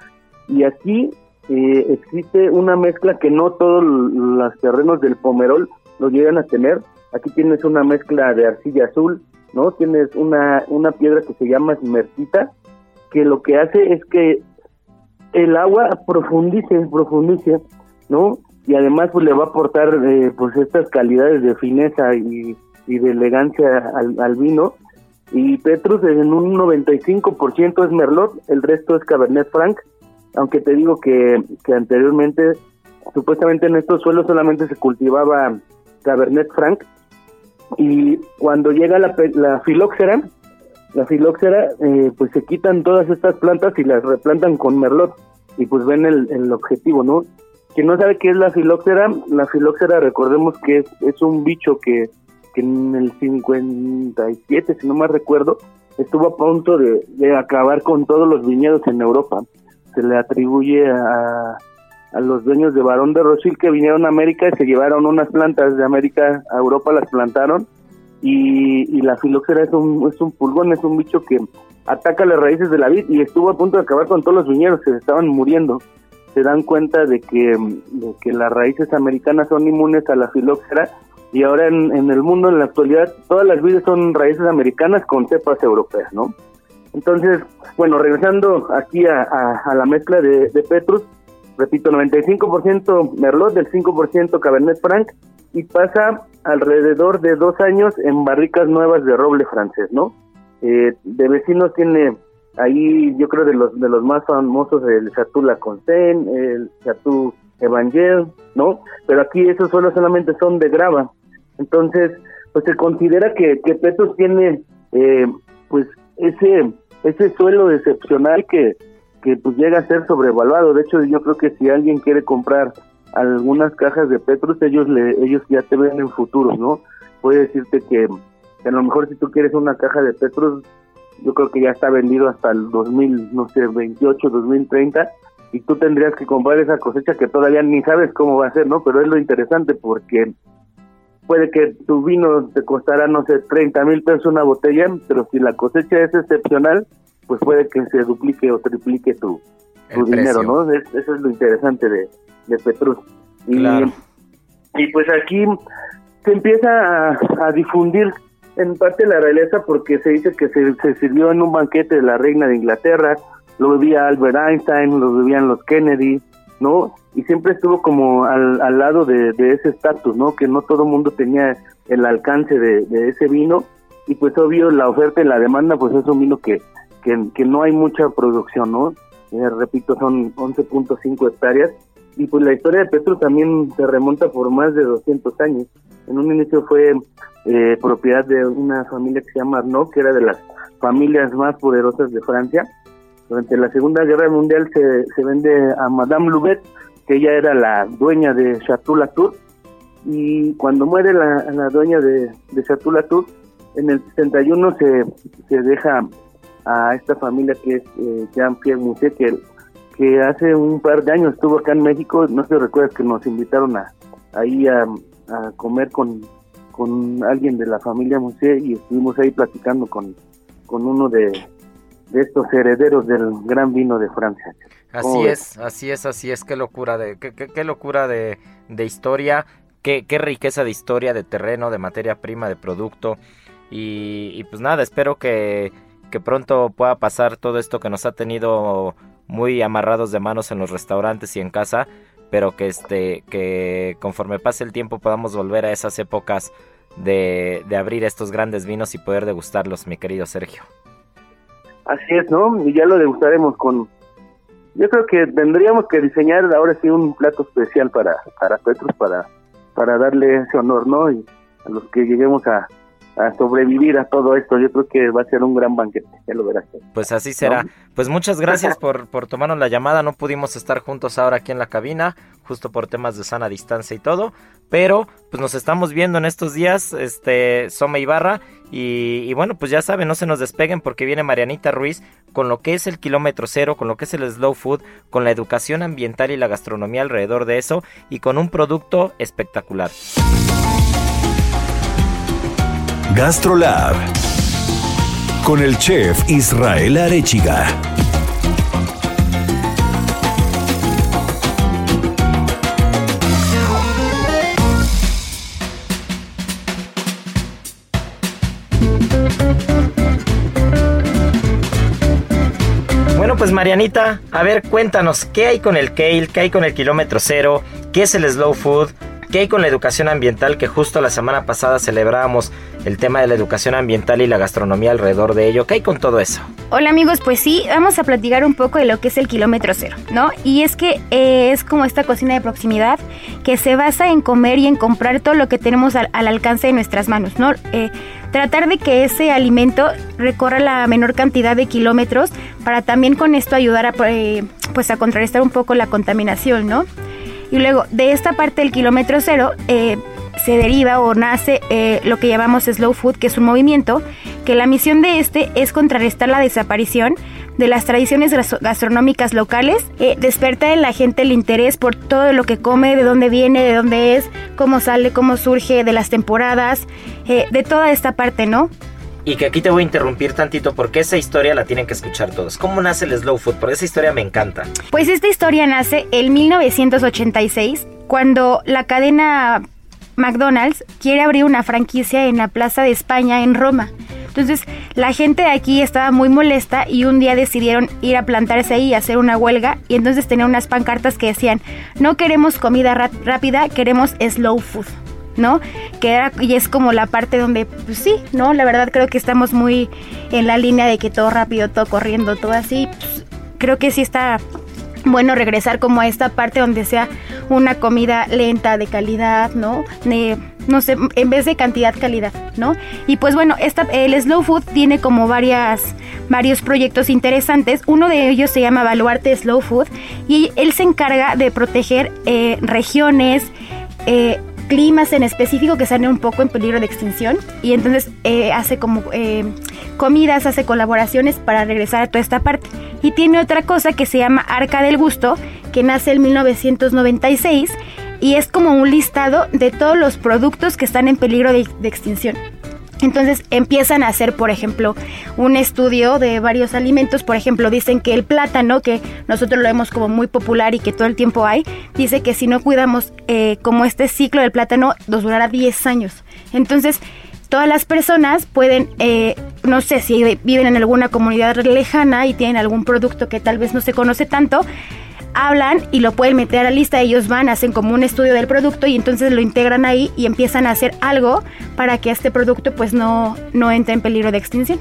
Y aquí eh, existe una mezcla que no todos los terrenos del Pomerol lo llegan a tener. Aquí tienes una mezcla de arcilla azul, ¿no? Tienes una, una piedra que se llama esmertita, que lo que hace es que el agua profundice, profundice, ¿no? Y además pues le va a aportar eh, pues estas calidades de fineza y, de elegancia al, vino. Y Petrus en un 95% es Merlot, el resto es Cabernet Franc, aunque te digo que, que anteriormente supuestamente en estos suelos solamente se cultivaba Cabernet Franc. Y cuando llega la, la filóxera, la filóxera, eh, pues se quitan todas estas plantas y las replantan con merlot. Y pues ven el, el objetivo, ¿no? Quien no sabe qué es la filóxera, la filóxera recordemos que es, es un bicho que, en el 57, si no más recuerdo, estuvo a punto de, de acabar con todos los viñedos en Europa. Se le atribuye a, a los dueños de Barón de Rosil que vinieron a América y se llevaron unas plantas de América a Europa, las plantaron y, la filoxera es un, es un pulgón, es un bicho que ataca las raíces de la vid y estuvo a punto de acabar con todos los viñedos, se estaban muriendo. Se dan cuenta de que, que las raíces americanas son inmunes a la filoxera y ahora en, el mundo, en la actualidad, todas las vides son raíces americanas con cepas europeas, ¿no? Entonces, bueno, regresando aquí a, a, la mezcla de, de Petrus, repito, 95% Merlot, del 5% Cabernet Franc, y pasa alrededor de dos años en barricas nuevas de roble francés, ¿no? Eh, de vecinos tiene ahí, yo creo, de los de los más famosos, el Chateau La Consen, el Chateau Evangel, ¿no? Pero aquí esos suelos solamente son de grava. Entonces, pues se considera que, que Petrus tiene, eh, pues, ese, ese suelo excepcional que, que pues llega a ser sobrevaluado. De hecho, yo creo que si alguien quiere comprar algunas cajas de Petrus, ellos le, ellos ya te ven en futuro, ¿no? Puede decirte que, a lo mejor si tú quieres una caja de Petrus, yo creo que ya está vendido hasta el 2000, no sé, 28, 2030 y tú tendrías que comprar esa cosecha que todavía ni sabes cómo va a ser, ¿no? Pero es lo interesante porque puede que tu vino te costará, no sé, 30 mil pesos una botella, pero si la cosecha es excepcional, pues puede que se duplique o triplique tu, tu dinero, ¿no? eso es lo interesante de, de Petrus. Y, y pues aquí se empieza a, difundir en parte la realeza porque se dice que se, se, sirvió en un banquete de la reina de Inglaterra, lo bebía Albert Einstein, lo bebían los Kennedy, ¿no? Y siempre estuvo como al, al lado de, ese estatus, ¿no? Que no todo el mundo tenía el alcance de, ese vino y pues obvio la oferta y la demanda pues es un vino que, que, no hay mucha producción, ¿no? Eh, repito, son 11.5 hectáreas y pues la historia de Petro también se remonta por más de 200 años. En un inicio fue eh, propiedad de una familia que se llama Arnaud, que era de las familias más poderosas de Francia. Durante la Segunda Guerra Mundial se, se vende a Madame Loubet, que ella era la dueña de Chateau Latour, y cuando muere la, la dueña de, de Chateau Latour, en el 61 se, se deja a esta familia que es eh, Jean-Pierre Mousset, que, que hace un par de años estuvo acá en México, no se recuerda que nos invitaron a, ahí a, a comer con, con alguien de la familia Mousset y estuvimos ahí platicando con, con uno de, de estos herederos del gran vino de Francia. Así es, así es, así es, qué locura de, qué, qué, locura de, de historia, qué, qué, riqueza de historia, de terreno, de materia prima, de producto. Y, y, pues nada, espero que, que pronto pueda pasar todo esto que nos ha tenido muy amarrados de manos en los restaurantes y en casa, pero que este, que conforme pase el tiempo podamos volver a esas épocas de, abrir estos grandes vinos y poder degustarlos, mi querido Sergio. Así es, ¿no? Y ya lo degustaremos con... Yo creo que tendríamos que diseñar ahora sí un plato especial para, para Petrus, para, para darle ese honor, ¿no? Y a los que lleguemos a, a sobrevivir a todo esto. Yo creo que va a ser un gran banquete, ya lo verás. Pues así será. Pues muchas gracias <laughs> por, por tomarnos la llamada. No pudimos estar juntos ahora aquí en la cabina, justo por temas de sana distancia y todo. Pero pues nos estamos viendo en estos días, este, Soma Ibarra. Y, y bueno, pues ya saben, no se nos despeguen porque viene Marianita Ruiz con lo que es el kilómetro cero, con lo que es el slow food, con la educación ambiental y la gastronomía alrededor de eso y con un producto espectacular. GastroLab con el chef Israel Arechiga. Bueno, pues Marianita, a ver, cuéntanos, ¿qué hay con el kale? ¿Qué hay con el kilómetro cero? ¿Qué es el slow food? ¿Qué hay con la educación ambiental? Que justo la semana pasada celebrábamos el tema de la educación ambiental y la gastronomía alrededor de ello. ¿Qué hay con todo eso? Hola amigos, pues sí, vamos a platicar un poco de lo que es el kilómetro cero, ¿no? Y es que eh, es como esta cocina de proximidad que se basa en comer y en comprar todo lo que tenemos al, alcance de nuestras manos, ¿no? Eh, tratar de que ese alimento recorra la menor cantidad de kilómetros para también con esto ayudar a, eh, pues a contrarrestar un poco la contaminación, ¿no? Y luego de esta parte del kilómetro cero eh, se deriva o nace eh, lo que llamamos slow food, que es un movimiento, que la misión de este es contrarrestar la desaparición de las tradiciones gastronómicas locales, eh, despertar en la gente el interés por todo lo que come, de dónde viene, de dónde es, cómo sale, cómo surge, de las temporadas, de toda esta parte, ¿no? Y que aquí te voy a interrumpir tantito porque esa historia la tienen que escuchar todos. ¿Cómo nace el slow food? Porque esa historia me encanta. Pues esta historia nace en 1986 cuando la cadena McDonald's quiere abrir una franquicia en la Plaza de España en Roma. Entonces la gente de aquí estaba muy molesta y un día decidieron ir a plantarse ahí y hacer una huelga y entonces tenían unas pancartas que decían no queremos comida rápida, queremos slow food. ¿no? Que era, y es como la parte donde, pues sí, ¿no? La verdad creo que estamos muy en la línea de que todo rápido, todo corriendo, todo así. Pues, creo que sí está bueno regresar como a esta parte donde sea una comida lenta, de calidad, ¿no? no sé, en vez de cantidad, calidad, ¿no? Y pues bueno, esta, el Slow Food tiene como varias, varios proyectos interesantes. Uno de ellos se llama Baluarte Slow Food y él se encarga de proteger eh, regiones, eh, climas en específico que están un poco en peligro de extinción y entonces eh, hace como eh, comidas, hace colaboraciones para regresar a toda esta parte. Y tiene otra cosa que se llama Arca del Gusto, que nace en 1996 y es como un listado de todos los productos que están en peligro de extinción. Entonces empiezan a hacer, por ejemplo, un estudio de varios alimentos. Por ejemplo, dicen que el plátano, que nosotros lo vemos como muy popular y que todo el tiempo hay, dice que si no cuidamos eh, como este ciclo del plátano, nos durará 10 años. Entonces, todas las personas pueden, eh, no sé si viven en alguna comunidad lejana y tienen algún producto que tal vez no se conoce tanto, hablan y lo pueden meter a la lista, ellos van, hacen como un estudio del producto y entonces lo integran ahí y empiezan a hacer algo para que este producto pues no, no entre en peligro de extinción.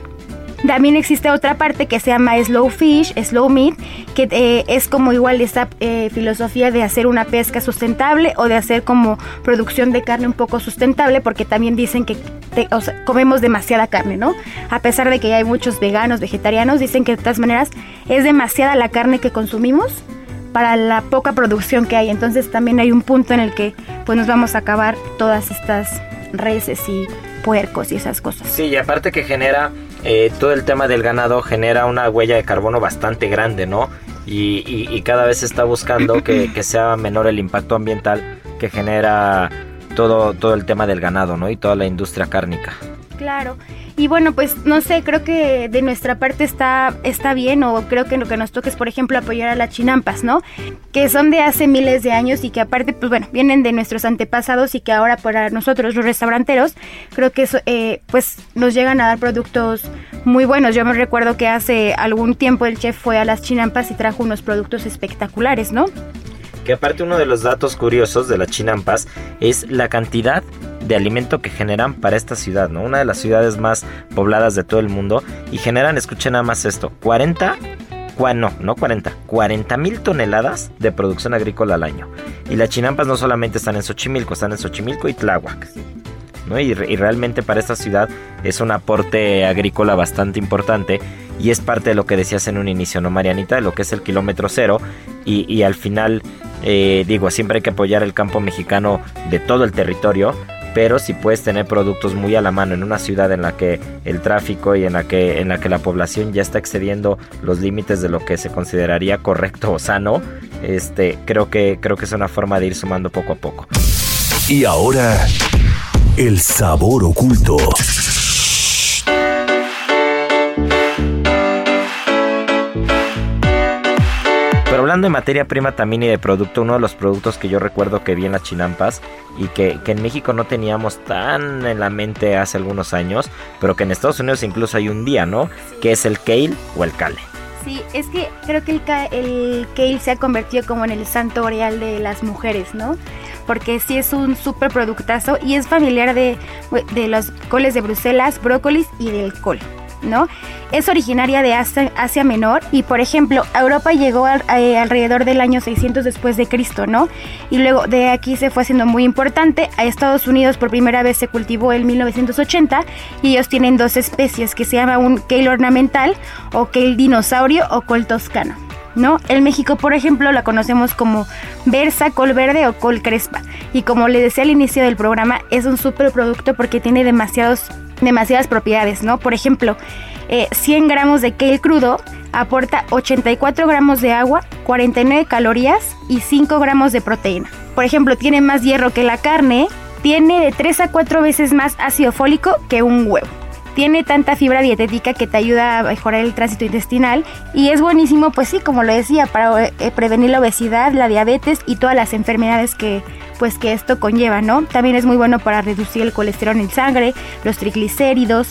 También existe otra parte que se llama Slow Fish, Slow Meat, que eh, es como igual esta eh, filosofía de hacer una pesca sustentable o de hacer como producción de carne un poco sustentable, porque también dicen que comemos demasiada carne, ¿no? A pesar de que ya hay muchos veganos, vegetarianos, dicen que de todas maneras es demasiada la carne que consumimos para la poca producción que hay. Entonces también hay un punto en el que pues nos vamos a acabar todas estas reses y puercos y esas cosas. Sí, y aparte que genera eh, todo el tema del ganado genera una huella de carbono bastante grande, ¿no? Y, cada vez se está buscando <clears throat> que, que, sea menor el impacto ambiental que genera todo, todo el tema del ganado, ¿no? Y toda la industria cárnica. Claro. Y bueno, pues no sé, creo que de nuestra parte está, está bien o creo que lo que nos toca es, por ejemplo, apoyar a las chinampas, ¿no? Que son de hace miles de años y que aparte, pues bueno, vienen de nuestros antepasados y que ahora para nosotros los restauranteros, creo que eso, eh, pues nos llegan a dar productos muy buenos. Yo me recuerdo que hace algún tiempo el chef fue a las chinampas y trajo unos productos espectaculares, ¿no? Que aparte uno de los datos curiosos de las chinampas es la cantidad de alimento que generan para esta ciudad, ¿no? Una de las ciudades más pobladas de todo el mundo y generan, escuchen nada más esto, 40 no, no 40, 40 mil toneladas de producción agrícola al año. Y las chinampas no solamente están en Xochimilco, están en Xochimilco y Tláhuac. ¿no? Y, y, realmente para esta ciudad es un aporte agrícola bastante importante y es parte de lo que decías en un inicio, ¿no, Marianita? De lo que es el kilómetro cero y, y al final, eh, digo, siempre hay que apoyar el campo mexicano de todo el territorio pero si puedes tener productos muy a la mano en una ciudad en la que el tráfico y en la que en la que la población ya está excediendo los límites de lo que se consideraría correcto o sano, este creo que creo que es una forma de ir sumando poco a poco. Y ahora el sabor oculto. Pero hablando de materia prima también y de producto, uno de los productos que yo recuerdo que vi en las chinampas y que, en México no teníamos tan en la mente hace algunos años, pero que en Estados Unidos incluso hay un día, ¿no? Que es el kale o el kale. Sí, es que creo que el, el kale se ha convertido como en el santo oreal de las mujeres, ¿no? Porque sí es un súper productazo y es familiar de, de los coles de Bruselas, brócolis y del col. ¿no? Es originaria de Asia, Menor y, por ejemplo, Europa llegó eh, alrededor del año 600 después de Cristo, ¿no? Y luego de aquí se fue haciendo muy importante. A Estados Unidos por primera vez se cultivó en 1980 y ellos tienen dos especies que se llama un kale ornamental o kale dinosaurio o col toscano. ¿No? En México, por ejemplo, la conocemos como Versa, col verde o col crespa. Y como le decía al inicio del programa, es un super producto porque tiene demasiados demasiadas propiedades, ¿no? Por ejemplo, 100 eh, gramos de kale crudo aporta 84 gramos de agua, 49 calorías y 5 gramos de proteína. Por ejemplo, tiene más hierro que la carne, tiene de 3 a 4 veces más ácido fólico que un huevo. Tiene tanta fibra dietética que te ayuda a mejorar el tránsito intestinal y es buenísimo, pues sí, como lo decía, para eh, prevenir la obesidad, la diabetes y todas las enfermedades que pues que esto conlleva, ¿no? También es muy bueno para reducir el colesterol en sangre, los triglicéridos.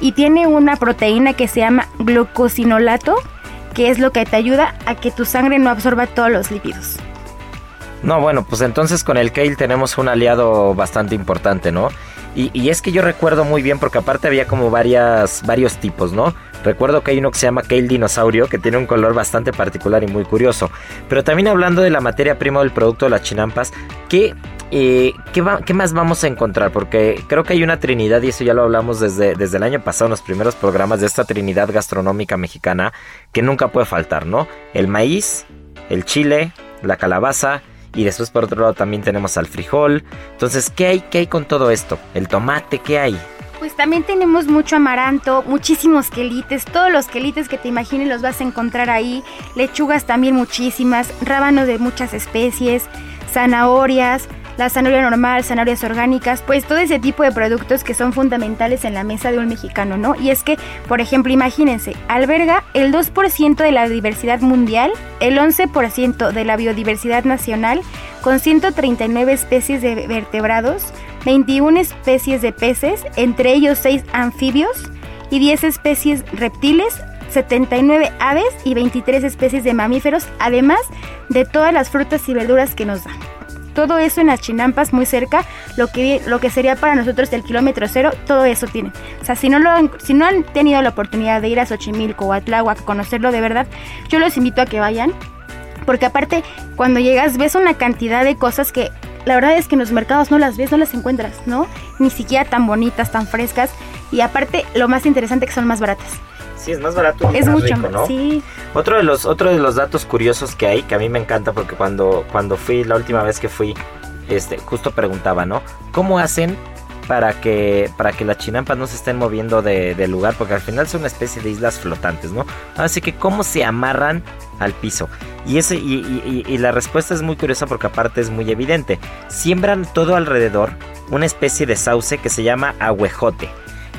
Y tiene una proteína que se llama glucosinolato, que es lo que te ayuda a que tu sangre no absorba todos los lípidos. No, bueno, pues entonces con el kale tenemos un aliado bastante importante, ¿no? Y, es que yo recuerdo muy bien porque aparte había como varias, varios tipos, ¿no? Recuerdo que hay uno que se llama Kale Dinosaurio, que tiene un color bastante particular y muy curioso. Pero también hablando de la materia prima del producto de las chinampas, ¿qué, eh, ¿qué, más vamos a encontrar? Porque creo que hay una trinidad, y eso ya lo hablamos desde, desde el año pasado en los primeros programas de esta trinidad gastronómica mexicana, que nunca puede faltar, ¿no? El maíz, el chile, la calabaza Y después por otro lado también tenemos al frijol. Entonces, ¿qué hay, qué hay con todo esto? El tomate, ¿qué hay? Pues también tenemos mucho amaranto, muchísimos quelites, todos los quelites que te imagines los vas a encontrar ahí, lechugas también muchísimas, rábano de muchas especies, zanahorias, la zanahoria normal, zanahorias orgánicas, pues todo ese tipo de productos que son fundamentales en la mesa de un mexicano, ¿no? Y es que, por ejemplo, imagínense, alberga el 2% de la diversidad mundial, el 11% de la biodiversidad nacional, con 139 especies de vertebrados, 21 especies de peces, entre ellos 6 anfibios y 10 especies reptiles, 79 aves y 23 especies de mamíferos, además de todas las frutas y verduras que nos dan todo eso en las chinampas muy cerca, lo que, lo que sería para nosotros el kilómetro cero, todo eso tienen. O sea, si no, lo, si no han tenido la oportunidad de ir a Xochimilco o a Tláhuac conocerlo de verdad, yo los invito a que vayan. Porque aparte, cuando llegas ves una cantidad de cosas que la verdad es que en los mercados no las ves, no las encuentras, ¿no? Ni siquiera tan bonitas, tan frescas. Y aparte, lo más interesante que son más baratas. Sí, es más barato. Es más mucho rico, ¿no? Sí. Otro de los otro de los datos curiosos que hay que a mí me encanta porque cuando cuando fui la última vez que fui este justo preguntaba, ¿no? ¿Cómo hacen para que para que las chinampas no se estén moviendo de, de lugar porque al final son una especie de islas flotantes, ¿no? Así que cómo se amarran al piso. Y, ese, y, y- y la respuesta es muy curiosa porque aparte es muy evidente. Siembran todo alrededor una especie de sauce que se llama agüejote.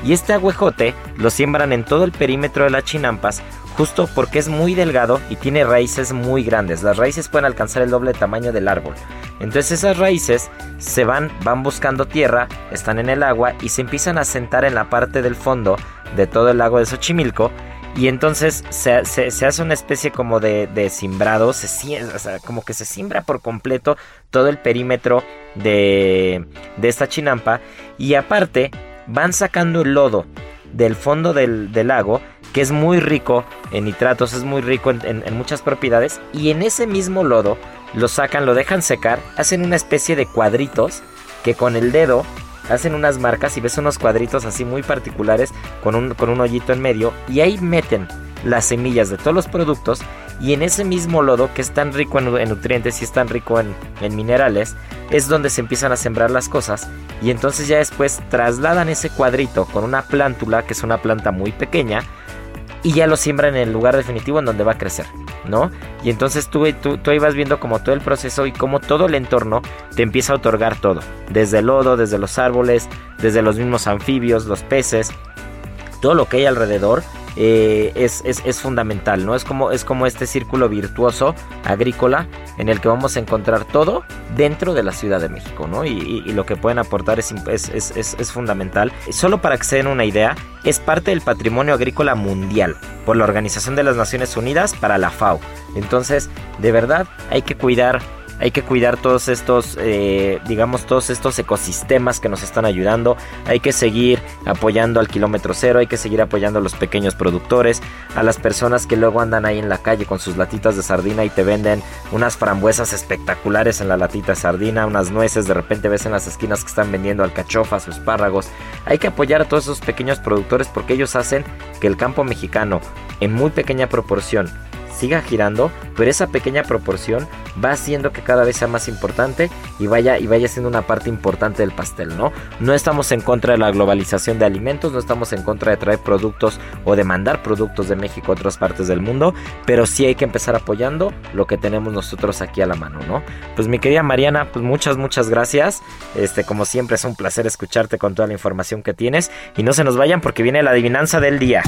Y este agüejote lo siembran en todo el perímetro de las chinampas justo porque es muy delgado y tiene raíces muy grandes. Las raíces pueden alcanzar el doble tamaño del árbol. Entonces esas raíces se van, van buscando tierra, están en el agua y se empiezan a sentar en la parte del fondo de todo el lago de Xochimilco. Y entonces se, hace una especie como de, de simbrado, se, o sea, como que se siembra por completo todo el perímetro de, de esta chinampa. Y aparte van sacando el lodo del fondo del, lago, que es muy rico en nitratos, es muy rico en, en- en muchas propiedades. Y en ese mismo lodo lo sacan, lo dejan secar, hacen una especie de cuadritos que con el dedo hacen unas marcas y ves unos cuadritos así muy particulares con un, con un hoyito en medio y ahí meten las semillas de todos los productos y en ese mismo lodo que es tan rico en, nu- en nutrientes y es tan rico en, en minerales es donde se empiezan a sembrar las cosas y entonces ya después trasladan ese cuadrito con una plántula que es una planta muy pequeña y ya lo siembran en el lugar definitivo en donde va a crecer, ¿no? Y entonces tú, tú, tú ahí vas viendo como todo el proceso y como todo el entorno te empieza a otorgar todo, desde el lodo, desde los árboles, desde los mismos anfibios, los peces, todo lo que hay alrededor eh, es, es- es fundamental, ¿no? Es como, es como este círculo virtuoso agrícola en el que vamos a encontrar todo dentro de la Ciudad de México, ¿no? Y, lo que pueden aportar es- es fundamental. Solo para que se den una idea, es parte del patrimonio agrícola mundial por la Organización de las Naciones Unidas para la FAO. Entonces, de verdad, hay que cuidar hay que cuidar todos estos, eh, digamos, todos estos ecosistemas que nos están ayudando. Hay que seguir apoyando al kilómetro cero, hay que seguir apoyando a los pequeños productores, a las personas que luego andan ahí en la calle con sus latitas de sardina y te venden unas frambuesas espectaculares en la latita de sardina, unas nueces, de repente ves en las esquinas que están vendiendo alcachofas o espárragos. Hay que apoyar a todos esos pequeños productores porque ellos hacen que el campo mexicano, en muy pequeña proporción, siga girando, pero esa pequeña proporción va haciendo que cada vez sea más importante y vaya y vaya siendo una parte importante del pastel, ¿no? No estamos en contra de la globalización de alimentos, no estamos en contra de traer productos o de mandar productos de México a otras partes del mundo, pero sí hay que empezar apoyando lo que tenemos nosotros aquí a la mano, ¿no? Pues mi querida Mariana, pues muchas muchas gracias. Este, como siempre es un placer escucharte con toda la información que tienes y no se nos vayan porque viene la adivinanza del día.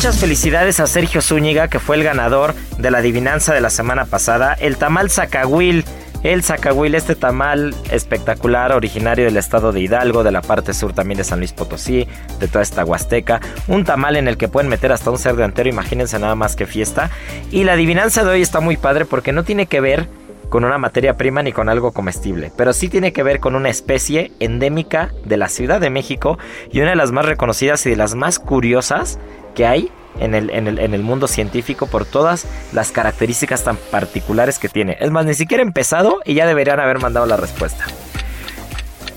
Muchas felicidades a Sergio Zúñiga, que fue el ganador de la adivinanza de la semana pasada. El tamal Zacahuil. El Zacahuil, este tamal espectacular, originario del estado de Hidalgo, de la parte sur también de San Luis Potosí, de toda esta Huasteca. Un tamal en el que pueden meter hasta un cerdo entero, imagínense nada más que fiesta. Y la adivinanza de hoy está muy padre porque no tiene que ver con una materia prima ni con algo comestible, pero sí tiene que ver con una especie endémica de la Ciudad de México y una de las más reconocidas y de las más curiosas que hay en el, en, el, en el mundo científico por todas las características tan particulares que tiene. Es más, ni siquiera he empezado y ya deberían haber mandado la respuesta.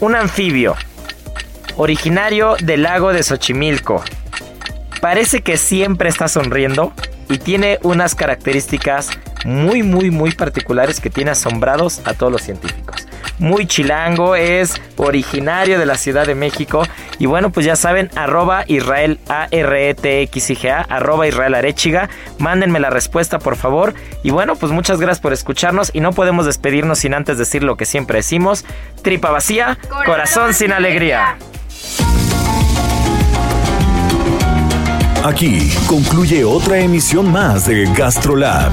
Un anfibio, originario del lago de Xochimilco. Parece que siempre está sonriendo y tiene unas características muy, muy, muy particulares que tiene asombrados a todos los científicos. Muy chilango, es originario de la Ciudad de México. Y bueno, pues ya saben, arroba Israel a r e t x i g a arroba Israel Arechiga. Mándenme la respuesta, por favor. Y bueno, pues muchas gracias por escucharnos. Y no podemos despedirnos sin antes decir lo que siempre decimos: tripa vacía, corazón, sin alegría. Aquí concluye otra emisión más de GastroLab,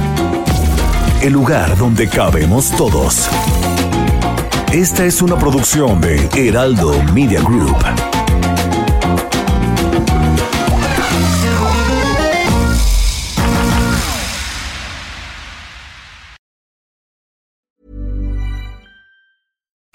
el lugar donde cabemos todos. Esta es una producción de Heraldo Media Group.